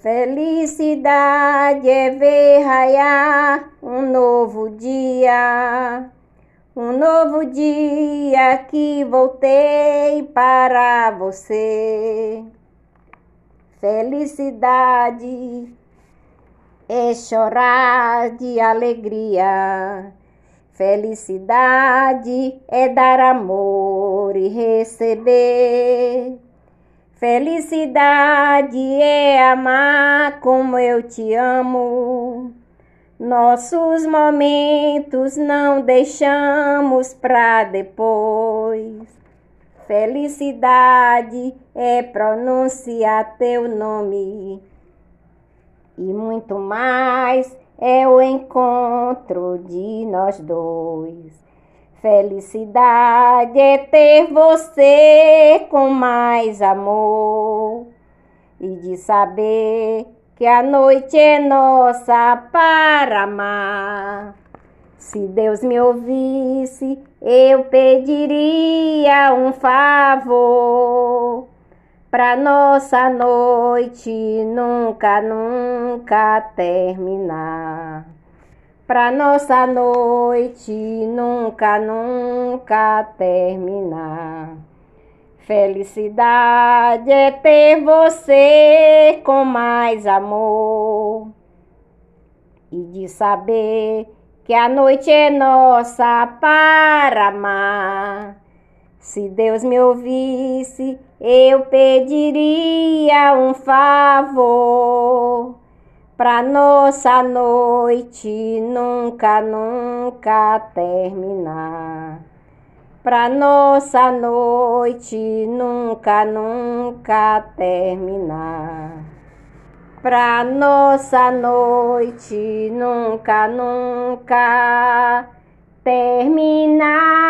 Felicidade é ver raiar um novo dia, um novo dia que voltei para você. Felicidade é chorar de alegria. Felicidade é dar amor e receber. Felicidade é amar como eu te amo. Nossos momentos não deixamos pra depois. Felicidade é pronunciar teu nome. E muito mais é o encontro de nós dois. Felicidade é ter você com mais amor e de saber que a noite é nossa para amar. Se Deus me ouvisse, eu pediria um favor para nossa noite nunca, nunca terminar pra nossa noite nunca, nunca terminar. Felicidade é ter você com mais amor e de saber que a noite é nossa para amar. Se Deus me ouvisse, eu pediria um favor pra nossa noite nunca, nunca terminar. Pra nossa noite nunca, nunca terminar. Pra nossa noite nunca, nunca terminar.